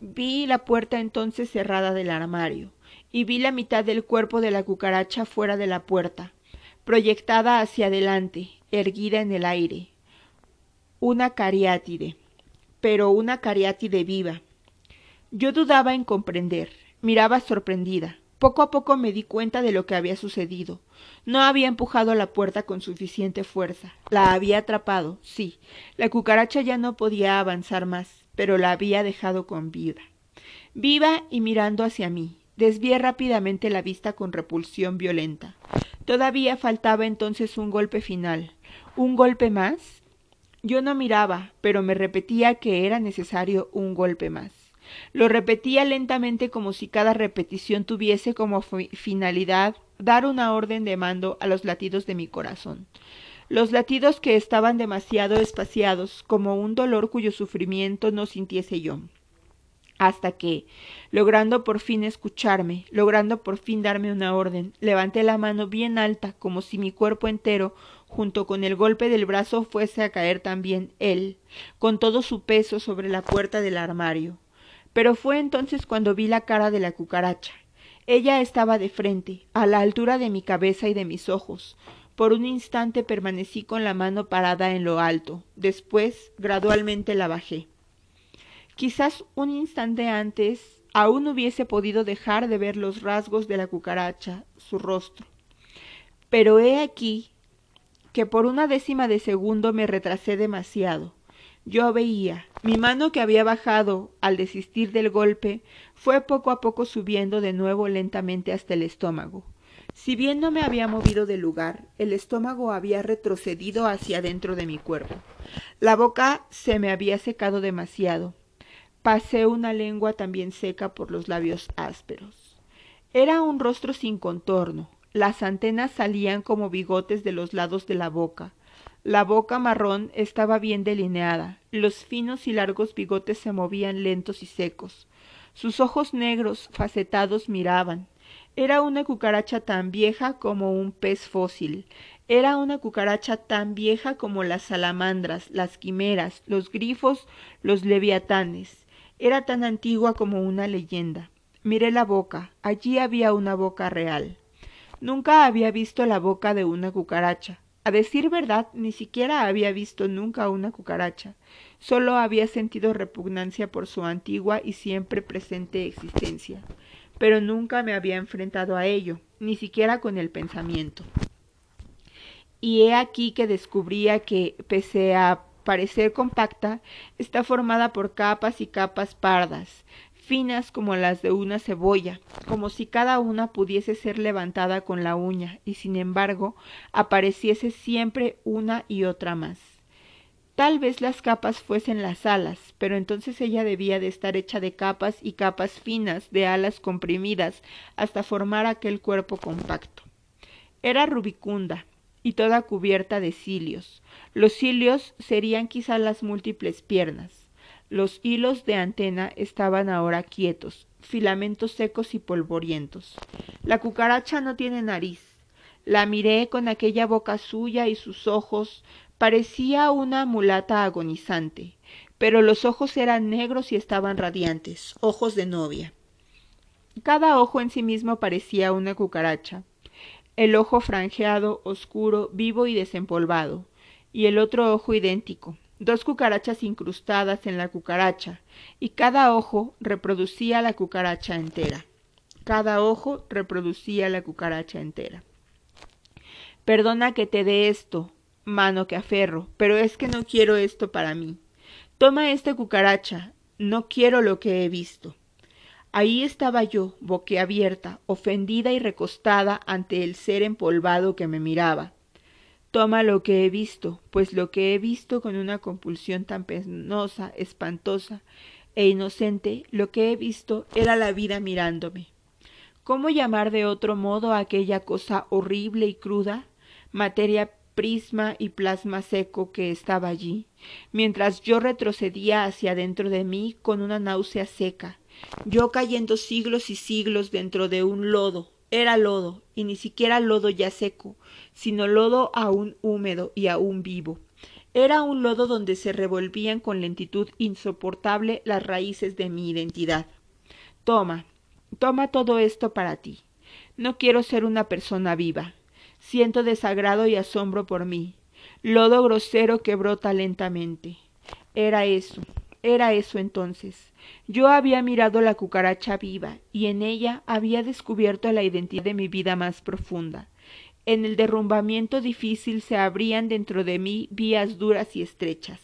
S1: Vi la puerta entonces cerrada del armario, y vi la mitad del cuerpo de la cucaracha fuera de la puerta, proyectada hacia adelante, erguida en el aire. Una cariátide, pero una cariátide viva. Yo dudaba en comprender, miraba sorprendida. Poco a poco me di cuenta de lo que había sucedido. No había empujado la puerta con suficiente fuerza. La había atrapado, sí. La cucaracha ya no podía avanzar más, pero la había dejado con vida. Viva y mirando hacia mí. Desvié rápidamente la vista con repulsión violenta. Todavía faltaba entonces un golpe final. ¿Un golpe más? Yo no miraba, pero me repetía que era necesario un golpe más. Lo repetía lentamente como si cada repetición tuviese como finalidad dar una orden de mando a los latidos de mi corazón. Los latidos que estaban demasiado espaciados, como un dolor cuyo sufrimiento no sintiese yo hasta que, logrando por fin escucharme, logrando por fin darme una orden, levanté la mano bien alta como si mi cuerpo entero, junto con el golpe del brazo, fuese a caer también él, con todo su peso sobre la puerta del armario. Pero fue entonces cuando vi la cara de la cucaracha. Ella estaba de frente, a la altura de mi cabeza y de mis ojos. Por un instante permanecí con la mano parada en lo alto, después gradualmente la bajé. Quizás un instante antes aún hubiese podido dejar de ver los rasgos de la cucaracha, su rostro. Pero he aquí que por una décima de segundo me retrasé demasiado. Yo veía. Mi mano que había bajado al desistir del golpe fue poco a poco subiendo de nuevo lentamente hasta el estómago. Si bien no me había movido del lugar, el estómago había retrocedido hacia dentro de mi cuerpo. La boca se me había secado demasiado. Pasé una lengua también seca por los labios ásperos. Era un rostro sin contorno. Las antenas salían como bigotes de los lados de la boca. La boca marrón estaba bien delineada. Los finos y largos bigotes se movían lentos y secos. Sus ojos negros, facetados, miraban. Era una cucaracha tan vieja como un pez fósil. Era una cucaracha tan vieja como las salamandras, las quimeras, los grifos, los leviatanes. Era tan antigua como una leyenda. Miré la boca. Allí había una boca real. Nunca había visto la boca de una cucaracha. A decir verdad, ni siquiera había visto nunca una cucaracha, solo había sentido repugnancia por su antigua y siempre presente existencia, pero nunca me había enfrentado a ello, ni siquiera con el pensamiento. Y he aquí que descubría que, pese a parecer compacta, está formada por capas y capas pardas, finas como las de una cebolla, como si cada una pudiese ser levantada con la uña, y sin embargo apareciese siempre una y otra más. Tal vez las capas fuesen las alas, pero entonces ella debía de estar hecha de capas y capas finas de alas comprimidas hasta formar aquel cuerpo compacto. Era rubicunda y toda cubierta de cilios. Los cilios serían quizá las múltiples piernas. Los hilos de antena estaban ahora quietos, filamentos secos y polvorientos. La cucaracha no tiene nariz. La miré con aquella boca suya y sus ojos. Parecía una mulata agonizante, pero los ojos eran negros y estaban radiantes, ojos de novia. Cada ojo en sí mismo parecía una cucaracha. El ojo franjeado, oscuro, vivo y desempolvado, y el otro ojo idéntico, dos cucarachas incrustadas en la cucaracha, y cada ojo reproducía la cucaracha entera. Cada ojo reproducía la cucaracha entera. Perdona que te dé esto, mano que aferro, pero es que no quiero esto para mí. Toma esta cucaracha, no quiero lo que he visto. Ahí estaba yo, boquiabierta, ofendida y recostada ante el ser empolvado que me miraba. Toma lo que he visto, pues lo que he visto con una compulsión tan penosa, espantosa e inocente, lo que he visto era la vida mirándome. ¿Cómo llamar de otro modo aquella cosa horrible y cruda, materia prisma y plasma seco que estaba allí, mientras yo retrocedía hacia dentro de mí con una náusea seca, yo cayendo siglos y siglos dentro de un lodo, era lodo, y ni siquiera lodo ya seco, sino lodo aún húmedo y aún vivo. Era un lodo donde se revolvían con lentitud insoportable las raíces de mi identidad. Toma, toma todo esto para ti. No quiero ser una persona viva. Siento desagrado y asombro por mí. Lodo grosero que brota lentamente. Era eso, era eso entonces. Yo había mirado la cucaracha viva y en ella había descubierto la identidad de mi vida más profunda. En el derrumbamiento difícil se abrían dentro de mí vías duras y estrechas.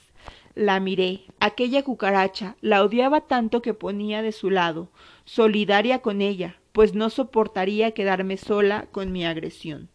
S1: La miré. Aquella cucaracha la odiaba tanto que ponía de su lado, solidaria con ella, pues no soportaría quedarme sola con mi agresión.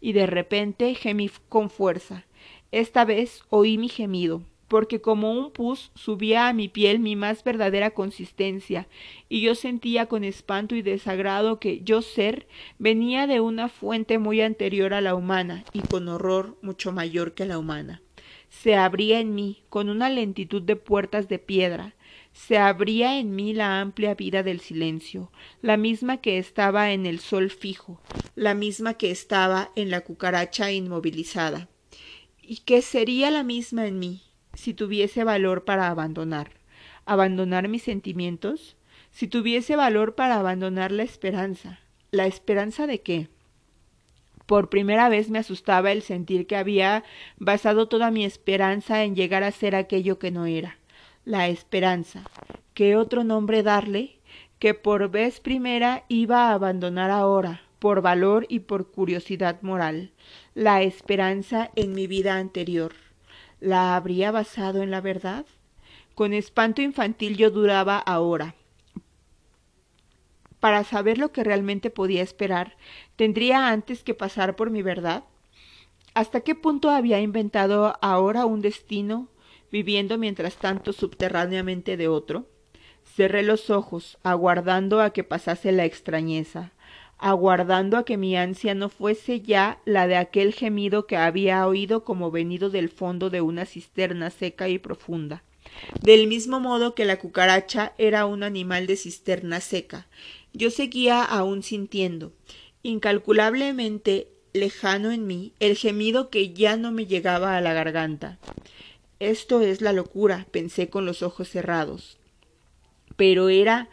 S1: Y de repente gemí con fuerza. Esta vez oí mi gemido, porque como un pus subía a mi piel mi más verdadera consistencia, y yo sentía con espanto y desagrado que yo ser venía de una fuente muy anterior a la humana, y con horror mucho mayor que la humana. Se abría en mí, con una lentitud de puertas de piedra, se abría en mí la amplia vida del silencio, la misma que estaba en el sol fijo, la misma que estaba en la cucaracha inmovilizada, y que sería la misma en mí, si tuviese valor para abandonar, abandonar mis sentimientos, si tuviese valor para abandonar la esperanza. ¿La esperanza de qué? Por primera vez me asustaba el sentir que había basado toda mi esperanza en llegar a ser aquello que no era. La esperanza. ¿Qué otro nombre darle? Que por vez primera iba a abandonar ahora, por valor y por curiosidad moral, la esperanza en mi vida anterior. ¿La habría basado en la verdad? Con espanto infantil yo duraba ahora. Para saber lo que realmente podía esperar, ¿tendría antes que pasar por mi verdad? ¿Hasta qué punto había inventado ahora un destino, viviendo mientras tanto subterráneamente de otro? Cerré los ojos, aguardando a que pasase la extrañeza, aguardando a que mi ansia no fuese ya la de aquel gemido que había oído como venido del fondo de una cisterna seca y profunda. Del mismo modo que la cucaracha era un animal de cisterna seca, yo seguía aún sintiendo, incalculablemente lejano en mí, el gemido que ya no me llegaba a la garganta. Esto es la locura, pensé con los ojos cerrados. Pero era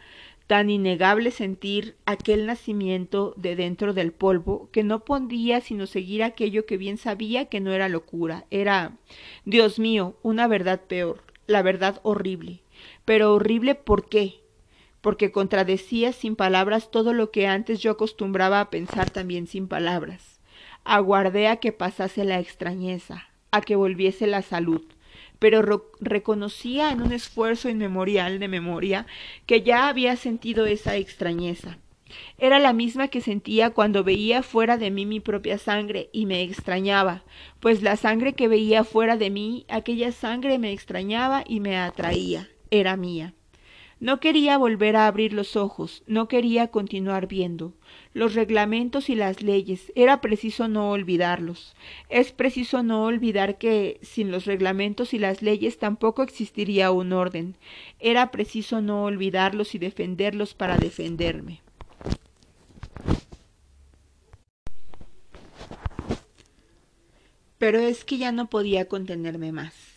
S1: tan innegable sentir aquel nacimiento de dentro del polvo que no podía sino seguir aquello que bien sabía que no era locura, era, Dios mío, una verdad peor, la verdad horrible. Pero horrible ¿por qué? Porque contradecía sin palabras todo lo que antes yo acostumbraba a pensar también sin palabras. Aguardé a que pasase la extrañeza, a que volviese la salud, pero reconocía en un esfuerzo inmemorial de memoria que ya había sentido esa extrañeza. Era la misma que sentía cuando veía fuera de mí mi propia sangre y me extrañaba, pues la sangre que veía fuera de mí, aquella sangre me extrañaba y me atraía, era mía. No quería volver a abrir los ojos, no quería continuar viendo. Los reglamentos y las leyes, era preciso no olvidarlos. Es preciso no olvidar que sin los reglamentos y las leyes tampoco existiría un orden. Era preciso no olvidarlos y defenderlos para defenderme. Pero es que ya no podía contenerme más.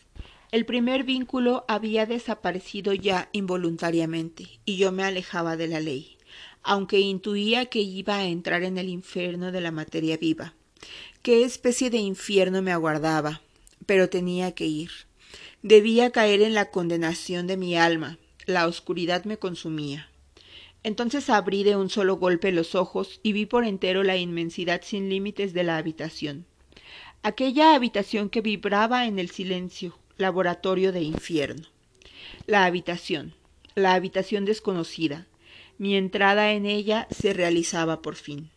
S1: El primer vínculo había desaparecido ya involuntariamente, y yo me alejaba de la ley, aunque intuía que iba a entrar en el infierno de la materia viva. ¿Qué especie de infierno me aguardaba? Pero tenía que ir. Debía caer en la condenación de mi alma. La oscuridad me consumía. Entonces abrí de un solo golpe los ojos y vi por entero la inmensidad sin límites de la habitación. Aquella habitación que vibraba en el silencio, laboratorio de infierno. La habitación, la habitación desconocida. Mi entrada en ella se realizaba por fin.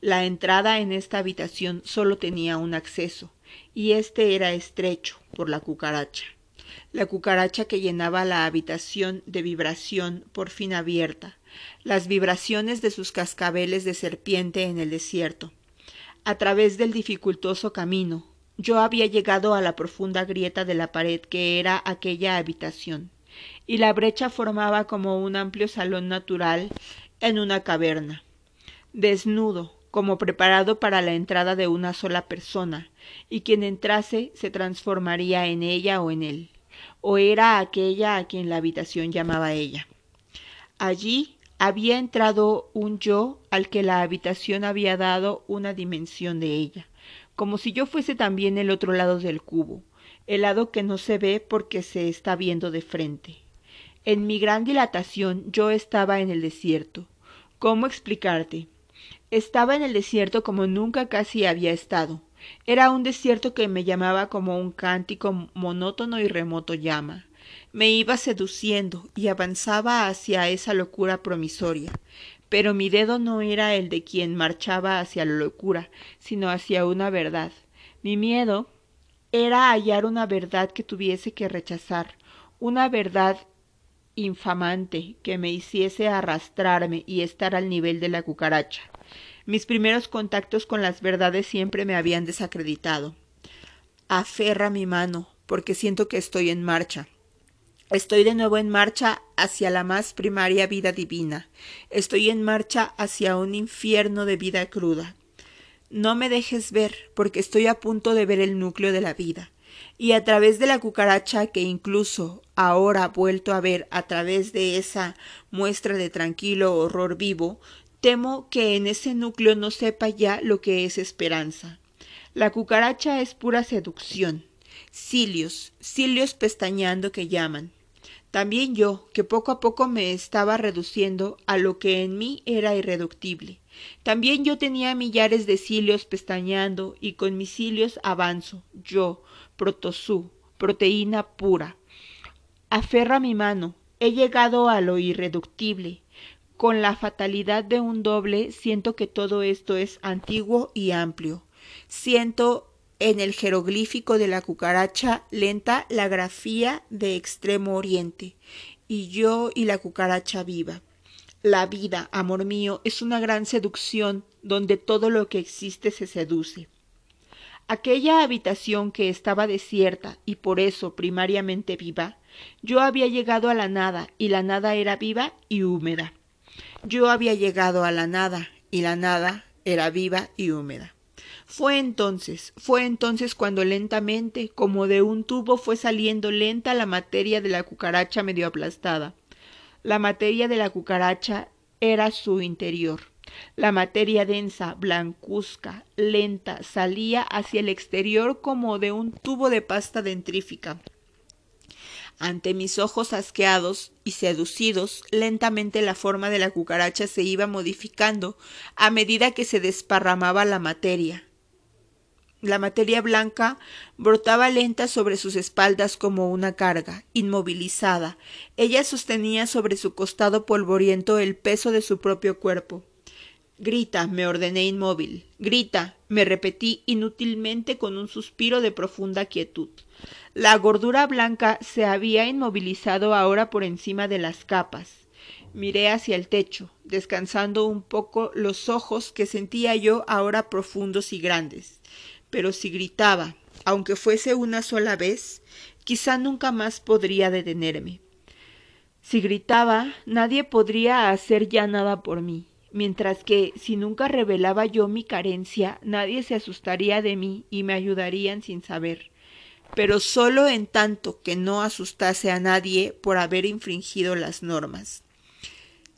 S1: La entrada en esta habitación solo tenía un acceso, y éste era estrecho por la cucaracha. La cucaracha que llenaba la habitación de vibración por fin abierta, las vibraciones de sus cascabeles de serpiente en el desierto, a través del dificultoso camino, yo había llegado a la profunda grieta de la pared que era aquella habitación, y la brecha formaba como un amplio salón natural en una caverna. Desnudo, como preparado para la entrada de una sola persona, y quien entrase se transformaría en ella o en él, o era aquella a quien la habitación llamaba ella. Allí había entrado un yo al que la habitación había dado una dimensión de ella, como si yo fuese también el otro lado del cubo, el lado que no se ve porque se está viendo de frente. En mi gran dilatación yo estaba en el desierto. ¿Cómo explicarte? Estaba en el desierto como nunca casi había estado. Era un desierto que me llamaba como un cántico monótono y remoto llama. Me iba seduciendo y avanzaba hacia esa locura promisoria pero mi dedo no era el de quien marchaba hacia la locura, sino hacia una verdad. Mi miedo era hallar una verdad que tuviese que rechazar, una verdad infamante que me hiciese arrastrarme y estar al nivel de la cucaracha. Mis primeros contactos con las verdades siempre me habían desacreditado. Aferra mi mano, porque siento que estoy en marcha. Estoy de nuevo en marcha hacia la más primaria vida divina. Estoy en marcha hacia un infierno de vida cruda. No me dejes ver, porque estoy a punto de ver el núcleo de la vida. Y a través de la cucaracha que incluso ahora vuelto a ver a través de esa muestra de tranquilo horror vivo, temo que en ese núcleo no sepa ya lo que es esperanza. La cucaracha es pura seducción. Cilios, cilios pestañando que llaman. También yo, que poco a poco me estaba reduciendo a lo que en mí era irreductible. También yo tenía millares de cilios pestañeando y con mis cilios avanzo, yo, protosú, proteína pura. Aferra mi mano, he llegado a lo irreductible. Con la fatalidad de un doble siento que todo esto es antiguo y amplio. Siento en el jeroglífico de la cucaracha lenta la grafía de extremo oriente, y yo y la cucaracha viva. La vida, amor mío, es una gran seducción donde todo lo que existe se seduce. Aquella habitación que estaba desierta y por eso primariamente viva, yo había llegado a la nada y la nada era viva y húmeda. Yo había llegado a la nada y la nada era viva y húmeda. Fue entonces, fue entonces cuando lentamente, como de un tubo, fue saliendo lenta la materia de la cucaracha medio aplastada. La materia de la cucaracha era su interior. La materia densa, blancuzca, lenta, salía hacia el exterior como de un tubo de pasta dentrífica. Ante mis ojos asqueados y seducidos, lentamente la forma de la cucaracha se iba modificando a medida que se desparramaba la materia. La materia blanca brotaba lenta sobre sus espaldas como una carga, inmovilizada. Ella sostenía sobre su costado polvoriento el peso de su propio cuerpo. Grita, me ordené inmóvil. Grita, me repetí inútilmente con un suspiro de profunda quietud. La gordura blanca se había inmovilizado ahora por encima de las capas. Miré hacia el techo, descansando un poco los ojos que sentía yo ahora profundos y grandes. Pero si gritaba, aunque fuese una sola vez, quizá nunca más podría detenerme. Si gritaba, nadie podría hacer ya nada por mí mientras que si nunca revelaba yo mi carencia, nadie se asustaría de mí y me ayudarían sin saber. Pero sólo en tanto que no asustase a nadie por haber infringido las normas.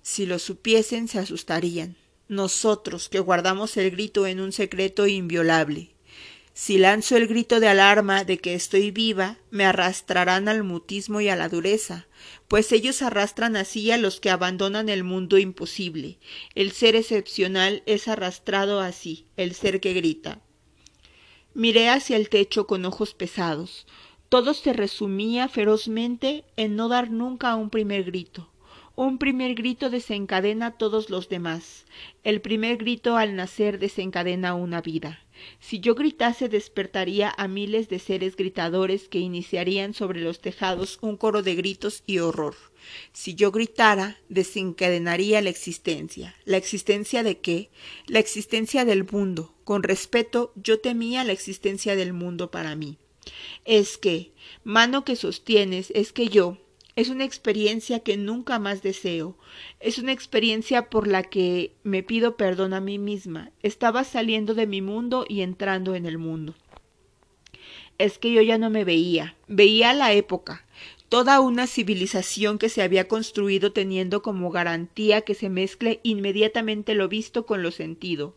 S1: Si lo supiesen, se asustarían. Nosotros, que guardamos el grito en un secreto inviolable. Si lanzo el grito de alarma de que estoy viva, me arrastrarán al mutismo y a la dureza, pues ellos arrastran así a los que abandonan el mundo imposible. El ser excepcional es arrastrado así, el ser que grita. Miré hacia el techo con ojos pesados. Todo se resumía ferozmente en no dar nunca un primer grito. Un primer grito desencadena todos los demás. El primer grito al nacer desencadena una vida. Si yo gritase despertaría a miles de seres gritadores que iniciarían sobre los tejados un coro de gritos y horror. Si yo gritara, desencadenaría la existencia. ¿La existencia de qué? La existencia del mundo. Con respeto, yo temía la existencia del mundo para mí. Es que, mano que sostienes, es que yo, es una experiencia que nunca más deseo. Es una experiencia por la que me pido perdón a mí misma. Estaba saliendo de mi mundo y entrando en el mundo. Es que yo ya no me veía. Veía la época. Toda una civilización que se había construido teniendo como garantía que se mezcle inmediatamente lo visto con lo sentido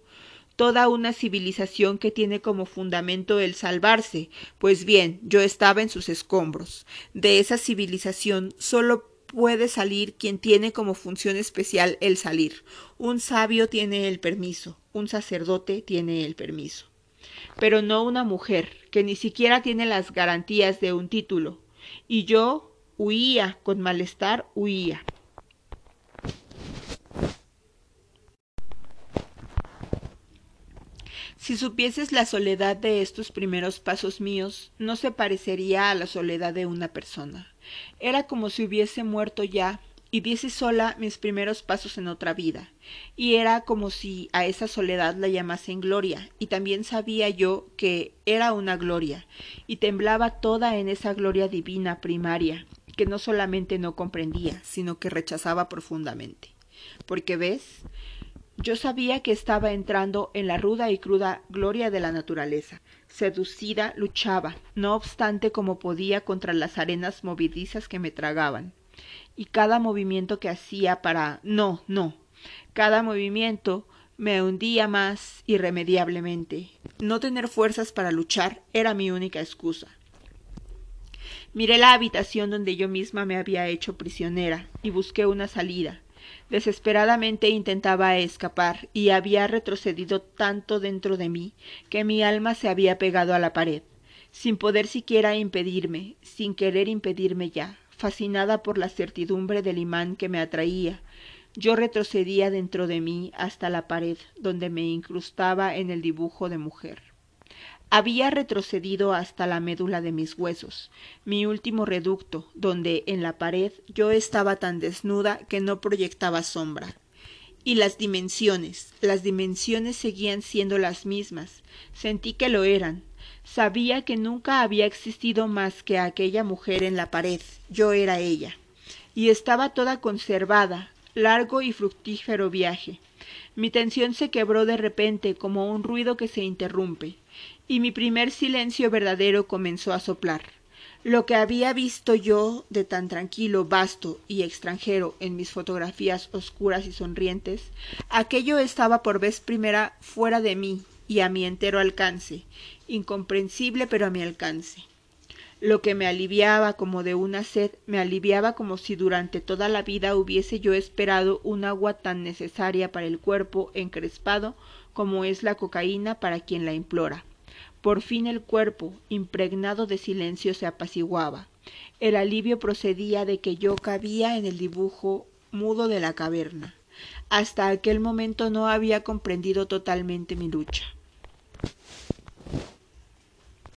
S1: toda una civilización que tiene como fundamento el salvarse. Pues bien, yo estaba en sus escombros. De esa civilización solo puede salir quien tiene como función especial el salir. Un sabio tiene el permiso, un sacerdote tiene el permiso. Pero no una mujer, que ni siquiera tiene las garantías de un título. Y yo huía, con malestar huía. Si supieses la soledad de estos primeros pasos míos, no se parecería a la soledad de una persona. Era como si hubiese muerto ya y diese sola mis primeros pasos en otra vida, y era como si a esa soledad la llamasen gloria, y también sabía yo que era una gloria, y temblaba toda en esa gloria divina primaria, que no solamente no comprendía, sino que rechazaba profundamente. Porque ves, yo sabía que estaba entrando en la ruda y cruda gloria de la naturaleza. Seducida, luchaba, no obstante como podía, contra las arenas movidizas que me tragaban. Y cada movimiento que hacía para no, no, cada movimiento me hundía más irremediablemente. No tener fuerzas para luchar era mi única excusa. Miré la habitación donde yo misma me había hecho prisionera y busqué una salida. Desesperadamente intentaba escapar y había retrocedido tanto dentro de mí que mi alma se había pegado a la pared, sin poder siquiera impedirme, sin querer impedirme ya, fascinada por la certidumbre del imán que me atraía, yo retrocedía dentro de mí hasta la pared donde me incrustaba en el dibujo de mujer. Había retrocedido hasta la médula de mis huesos, mi último reducto, donde en la pared yo estaba tan desnuda que no proyectaba sombra. Y las dimensiones, las dimensiones seguían siendo las mismas. Sentí que lo eran. Sabía que nunca había existido más que aquella mujer en la pared. Yo era ella. Y estaba toda conservada, largo y fructífero viaje. Mi tensión se quebró de repente como un ruido que se interrumpe y mi primer silencio verdadero comenzó a soplar. Lo que había visto yo de tan tranquilo, vasto y extranjero en mis fotografías oscuras y sonrientes, aquello estaba por vez primera fuera de mí y a mi entero alcance, incomprensible pero a mi alcance. Lo que me aliviaba como de una sed, me aliviaba como si durante toda la vida hubiese yo esperado un agua tan necesaria para el cuerpo encrespado como es la cocaína para quien la implora. Por fin el cuerpo, impregnado de silencio, se apaciguaba. El alivio procedía de que yo cabía en el dibujo mudo de la caverna. Hasta aquel momento no había comprendido totalmente mi lucha.